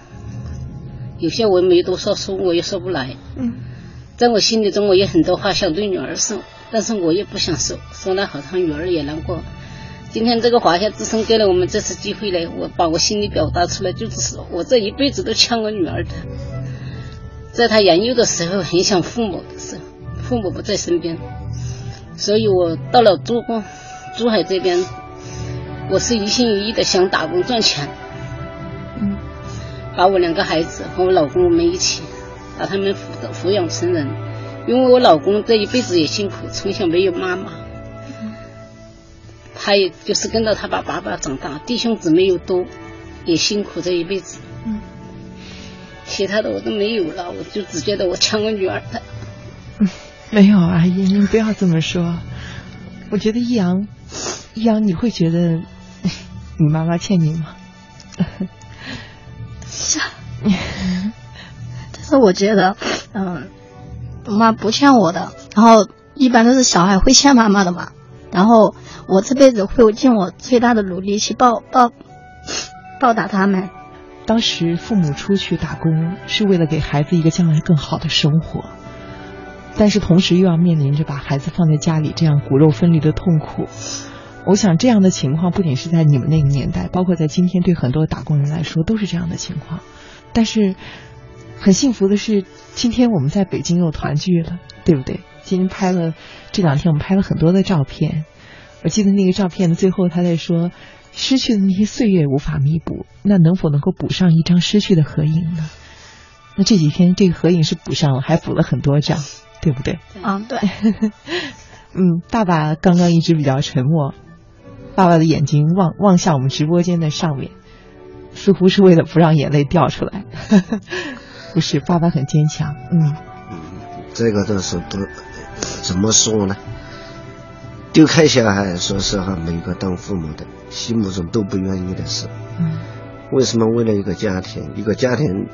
有些我没多少说，我也说不来。嗯，在我心里中，我有很多话想对女儿说，但是我也不想说，说了好像女儿也难过。今天这个华夏之声给了我们这次机会呢，我把我心里表达出来，就是我这一辈子都欠我女儿的。<laughs> 在她年幼的时候，很想父母的时候，父母不在身边，所以我到了珠珠海这边，我是一心一意的想打工赚钱，嗯，把我两个孩子和我老公我们一起把他们抚抚养成人，因为我老公这一辈子也辛苦，从小没有妈妈。他也就是跟着他爸爸爸长大，弟兄姊妹又多，也辛苦这一辈子。嗯，其他的我都没有了，我就只觉得我抢我女儿的。嗯，<laughs> 没有阿姨，您不要这么说。我觉得易阳，易阳，你会觉得 <laughs> 你妈妈欠你吗？<laughs> 是啊，是我觉得，嗯，我妈不欠我的。然后一般都是小孩会欠妈妈的嘛。然后我这辈子会尽我最大的努力去报报报答他们。当时父母出去打工是为了给孩子一个将来更好的生活，但是同时又要面临着把孩子放在家里这样骨肉分离的痛苦。我想这样的情况不仅是在你们那个年代，包括在今天，对很多打工人来说都是这样的情况。但是很幸福的是，今天我们在北京又团聚了，对不对？今天拍了这两天，我们拍了很多的照片。我记得那个照片的最后，他在说：“失去的那些岁月无法弥补，那能否能够补上一张失去的合影呢？”那这几天这个合影是补上了，还补了很多张，对不对？啊，对。<laughs> 嗯，爸爸刚刚一直比较沉默，爸爸的眼睛望望向我们直播间的上面，似乎是为了不让眼泪掉出来。不是，爸爸很坚强。嗯。这个都是不怎么说呢？丢开小孩，说实话，每个当父母的心目中都不愿意的事。嗯。为什么为了一个家庭，一个家庭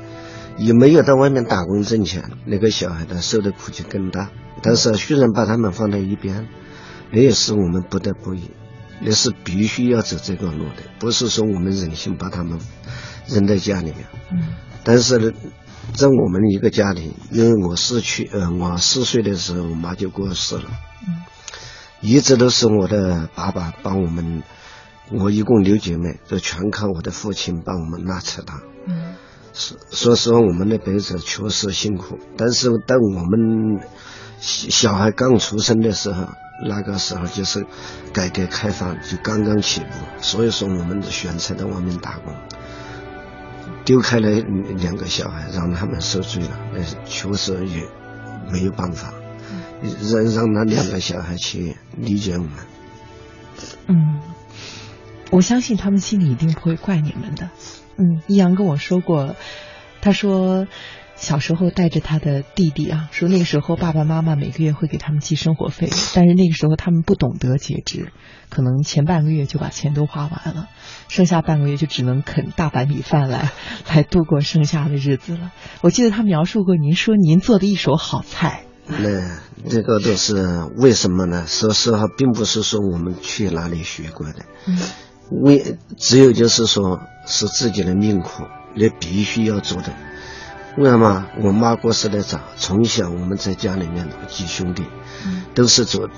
也没有到外面打工挣钱，那个小孩他受的苦就更大。但是虽然把他们放在一边，那也是我们不得不已，那是必须要走这个路的，不是说我们忍心把他们扔在家里面。嗯。但是呢。在我们一个家庭，因为我四去，呃，我四岁的时候，我妈就过世了。嗯，一直都是我的爸爸帮我们，我一共六姐妹，就全靠我的父亲帮我们拉扯大。嗯，说说实话，我们的辈子确实辛苦。但是当我们小孩刚出生的时候，那个时候就是改革开放就刚刚起步，所以说我们选择在外面打工。丢开了两个小孩，让他们受罪了，那确实也没有办法，让让那两个小孩去理解我们。嗯，我相信他们心里一定不会怪你们的。嗯，易阳跟我说过，他说。小时候带着他的弟弟啊，说那个时候爸爸妈妈每个月会给他们寄生活费，但是那个时候他们不懂得节制，可能前半个月就把钱都花完了，剩下半个月就只能啃大白米饭来来度过剩下的日子了。我记得他描述过，您说您做的一手好菜。那这个都是为什么呢？说实话，并不是说我们去哪里学过的，嗯，为只有就是说是自己的命苦，也必须要做的。为什么我妈过世的早？从小我们在家里面几兄弟，都是做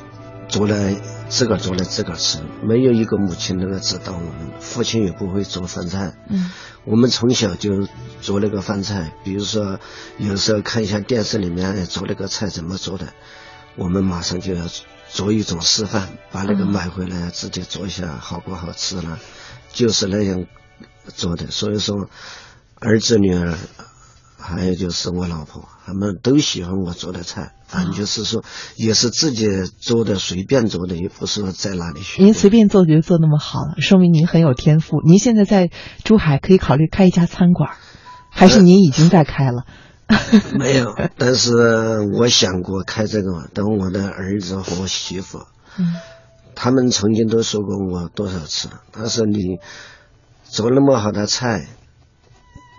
做来自个做来自个吃，没有一个母亲能够指导我们。父亲也不会做饭菜，嗯，我们从小就做那个饭菜。比如说，有时候看一下电视里面做那个菜怎么做的，我们马上就要做一种示范，把那个买回来自己做一下，好不好吃呢？就是那样做的。所以说，儿子女儿。还有就是我老婆，他们都喜欢我做的菜，反正就是说，也是自己做的，随便做的，也不是说在哪里学。您随便做就做那么好了，说明您很有天赋。您现在在珠海可以考虑开一家餐馆，还是您已经在开了？<laughs> 没有，但是我想过开这个，等我的儿子和我媳妇，嗯，他们曾经都说过我多少次，他说你做那么好的菜。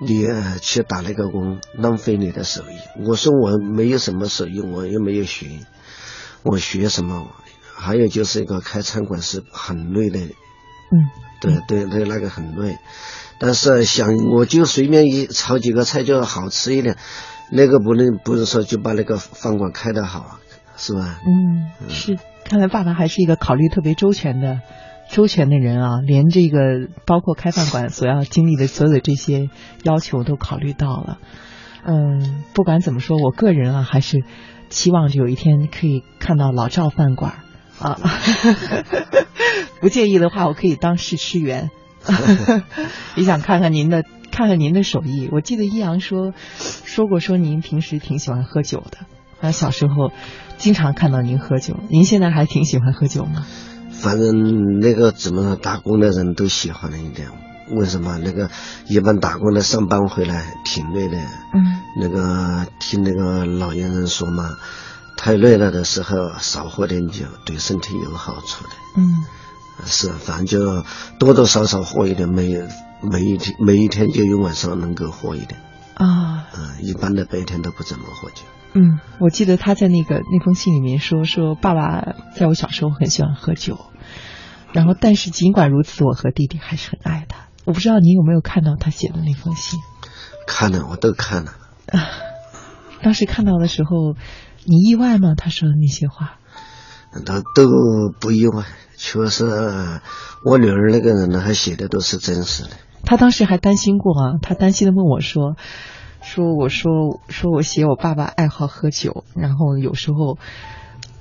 你呃去打那个工，浪费你的手艺。我说我没有什么手艺，我又没有学，我学什么？还有就是一个开餐馆是很累的，嗯，对对对，那个很累。但是想我就随便一炒几个菜就好吃一点，那个不能不是说就把那个饭馆开得好，是吧？嗯，是。看来爸爸还是一个考虑特别周全的。周全的人啊，连这个包括开饭馆所要经历的所有的这些要求都考虑到了。嗯，不管怎么说，我个人啊还是期望有一天可以看到老赵饭馆啊。<laughs> 不介意的话，我可以当试吃员。<laughs> 也想看看您的看看您的手艺。我记得一阳说说过，说您平时挺喜欢喝酒的，啊，小时候经常看到您喝酒。您现在还挺喜欢喝酒吗？反正那个怎么说，打工的人都喜欢那一点。为什么？那个一般打工的上班回来挺累的。嗯。那个听那个老年人说嘛，太累了的时候少喝点酒，对身体有好处的。嗯。是，反正就多多少少喝一点，每每一天每一天就有晚上能够喝一点。啊。嗯，一般的白天都不怎么喝酒。嗯，我记得他在那个那封信里面说说，爸爸在我小时候很喜欢喝酒。然后，但是尽管如此，我和弟弟还是很爱他。我不知道你有没有看到他写的那封信？看了，我都看了。啊，<laughs> 当时看到的时候，你意外吗？他说的那些话？他都不意外，确实，我女儿那个人呢，他写的都是真实的。他当时还担心过啊，他担心的问我说：“说我说说我写我爸爸爱好喝酒，然后有时候。”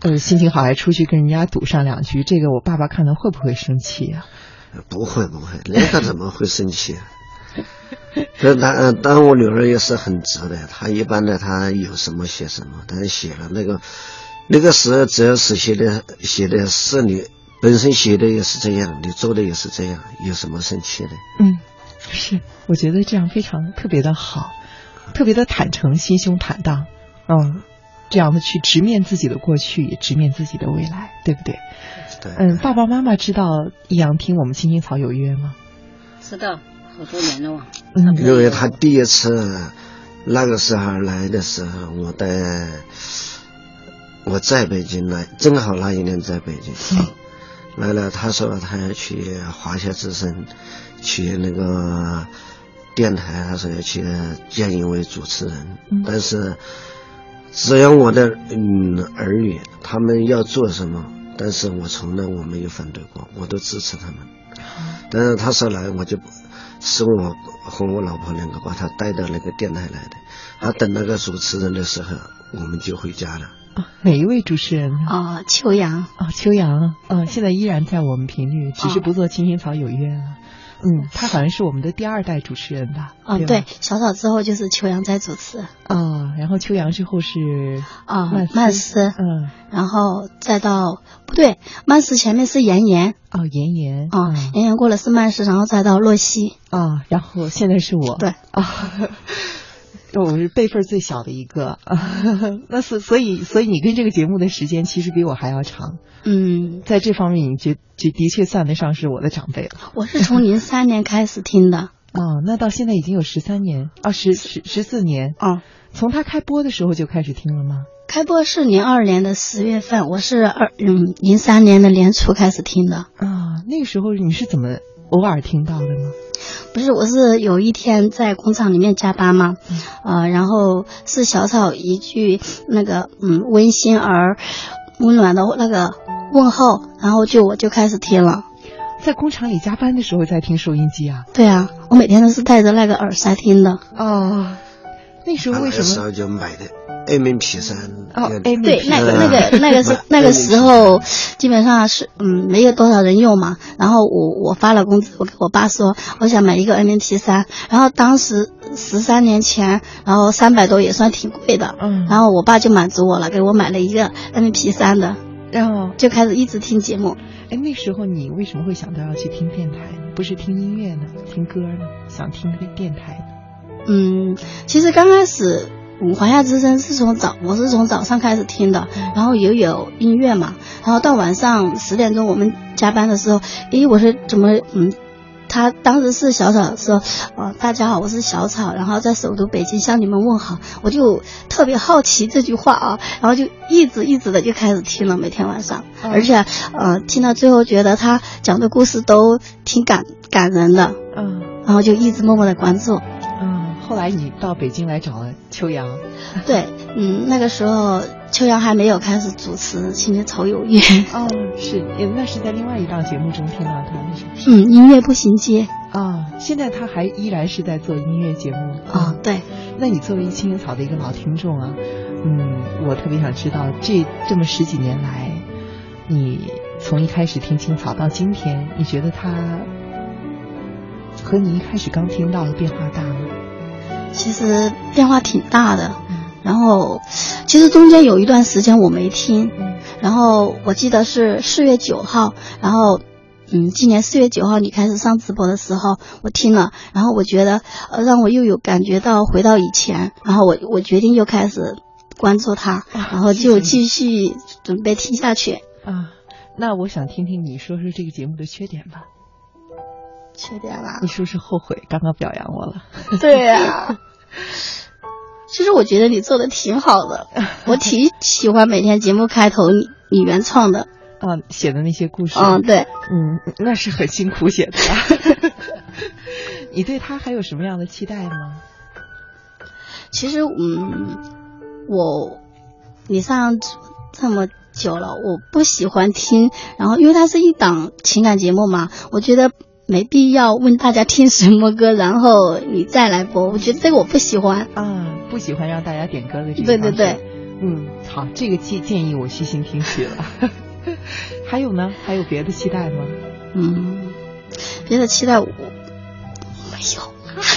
呃，心情好还出去跟人家赌上两局，这个我爸爸看到会不会生气呀？不会不会，那个怎么会生气？这当当我女儿也是很直的，她一般的她有什么写什么，但是写了那个那个是只要是写的写的是你本身写的也是这样，你做的也是这样，有什么生气的？嗯，是，我觉得这样非常特别的好，特别的坦诚，心胸坦荡，嗯。这样的去直面自己的过去，也直面自己的未来，对不对？对。嗯，爸爸妈妈知道易阳听我们青青草有约吗？知道，好多年了。嗯。因为他第一次那个时候来的时候，我在我在北京来，正好那一年在北京。嗯。来了，他说他要去华夏之声，去那个电台，他说要去见一位主持人，但是。只要我的嗯儿女他们要做什么，但是我从来我没有反对过，我都支持他们。但是他说来，我就，是我和我老婆两个把他带到那个电台来的。他等那个主持人的时候，我们就回家了。啊，哪一位主持人？啊，秋阳。啊，秋阳，嗯，现在依然在我们频率，只是不做青青草有约了。嗯，他好像是我们的第二代主持人吧？嗯，对，小草之后就是秋阳在主持。啊，然后秋阳之后是啊曼斯，嗯，然后再到不对，曼斯前面是妍妍。哦，妍妍。啊，妍妍过了是曼斯，然后再到洛西。啊，然后现在是我。对啊。我是辈分最小的一个，<laughs> 那所所以所以你跟这个节目的时间其实比我还要长。嗯，在这方面，你就就的确算得上是我的长辈了。我是从零三年开始听的。<laughs> 哦，那到现在已经有十三年，哦，十十十四年。哦，从他开播的时候就开始听了吗？开播是零二年的十月份，我是二嗯零三年的年初开始听的。啊，那个时候你是怎么偶尔听到的呢？不是，我是有一天在工厂里面加班嘛，呃，然后是小草一句那个嗯温馨而温暖的那个问候，然后就我就开始听了。在工厂里加班的时候在听收音机啊？对啊，我每天都是带着那个耳塞听的。哦，那时候为什么？那时候就买的。M P 三哦对，那个那个那个是 <laughs> 那个时候，基本上是嗯没有多少人用嘛。然后我我发了工资，我给我爸说我想买一个 M P 三。然后当时十三年前，然后三百多也算挺贵的。嗯。然后我爸就满足我了，给我买了一个 M M P 三的，然后就开始一直听节目。哎，那时候你为什么会想到要去听电台？不是听音乐呢，听歌呢？想听那个电台呢？嗯，其实刚开始。嗯，华夏之声是从早，我是从早上开始听的，然后也有音乐嘛，然后到晚上十点钟我们加班的时候，诶，我说怎么嗯，他当时是小草说，呃，大家好，我是小草，然后在首都北京向你们问好，我就特别好奇这句话啊，然后就一直一直的就开始听了，每天晚上，而且呃，听到最后觉得他讲的故事都挺感感人的，嗯，然后就一直默默的关注。嗯，后来你到北京来找了秋阳，<laughs> 对，嗯，那个时候秋阳还没有开始主持《青青草有约》。哦，是，那是在另外一档节目中听到他的，是不是？嗯，音乐步行街。啊，现在他还依然是在做音乐节目。啊，对。那你作为青青草的一个老听众啊，嗯，我特别想知道，这这么十几年来，你从一开始听青草到今天，你觉得他和你一开始刚听到的变化大吗？其实变化挺大的，然后其实中间有一段时间我没听，然后我记得是四月九号，然后嗯，今年四月九号你开始上直播的时候，我听了，然后我觉得呃让我又有感觉到回到以前，然后我我决定又开始关注他，然后就继续准备听下去。啊，那我想听听你说说这个节目的缺点吧。缺点啦？你是不是后悔刚刚表扬我了？<laughs> 对呀、<laughs> 其实我觉得你做的挺好的，<laughs> 我挺喜欢每天节目开头你你原创的。啊，写的那些故事。嗯，对，嗯，那是很辛苦写的呀。你对他还有什么样的期待吗？其实，嗯，我你上这么久了，我不喜欢听，然后因为它是一档情感节目嘛，我觉得没必要问大家听什么歌，然后你再来播，我觉得这个我不喜欢啊，不喜欢让大家点歌的这个。对对对，嗯，好，这个建建议我虚心听取了。<laughs> 还有呢？还有别的期待吗？嗯，别的期待我没有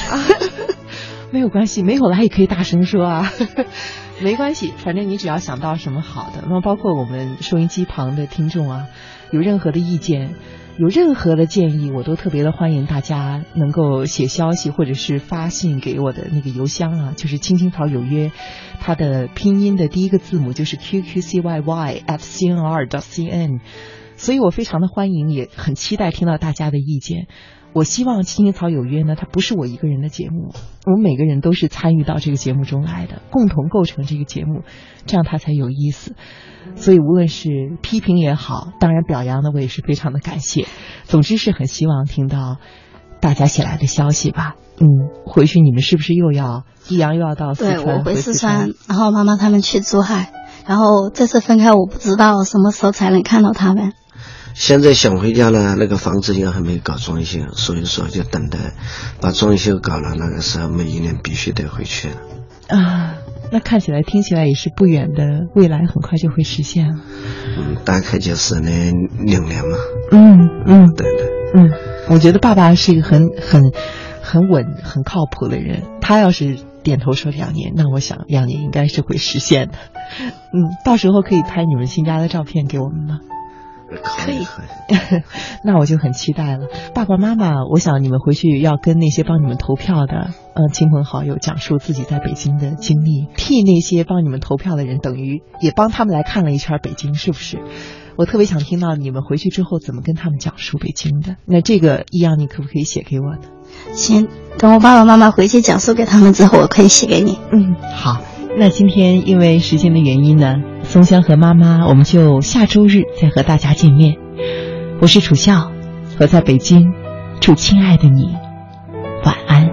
啊，<laughs> 没有关系，没有了也可以大声说啊，<laughs> 没关系，反正你只要想到什么好的，那么包括我们收音机旁的听众啊，有任何的意见。有任何的建议，我都特别的欢迎大家能够写消息或者是发信给我的那个邮箱啊，就是青青草有约，它的拼音的第一个字母就是 q q c y y f c n r dot c n，所以我非常的欢迎，也很期待听到大家的意见。我希望青青草有约呢，它不是我一个人的节目，我们每个人都是参与到这个节目中来的，共同构成这个节目，这样它才有意思。所以无论是批评也好，当然表扬呢，我也是非常的感谢。总之是很希望听到大家写来的消息吧。嗯，回去你们是不是又要易阳又要到四川？对，我回四川，然后妈妈他们去珠海，然后这次分开，我不知道什么时候才能看到他们。现在想回家呢，那个房子也还没搞装修，所以说就等待把装修搞了，那个时候每一年必须得回去了。啊，那看起来、听起来也是不远的未来，很快就会实现了。嗯，大概就是那两年嘛。嗯嗯，对对，嗯，我觉得爸爸是一个很很很稳、很靠谱的人。他要是点头说两年，那我想两年应该是会实现的。嗯，到时候可以拍你们新家的照片给我们吗？可以，可以。<laughs> 那我就很期待了。爸爸妈妈，我想你们回去要跟那些帮你们投票的，呃，亲朋好友讲述自己在北京的经历，替那些帮你们投票的人，等于也帮他们来看了一圈北京，是不是？我特别想听到你们回去之后怎么跟他们讲述北京的。那这个一样，你可不可以写给我呢？行，等我爸爸妈妈回去讲述给他们之后，我可以写给你。嗯，好。那今天因为时间的原因呢，松香和妈妈，我们就下周日再和大家见面。我是楚笑，我在北京，祝亲爱的你晚安。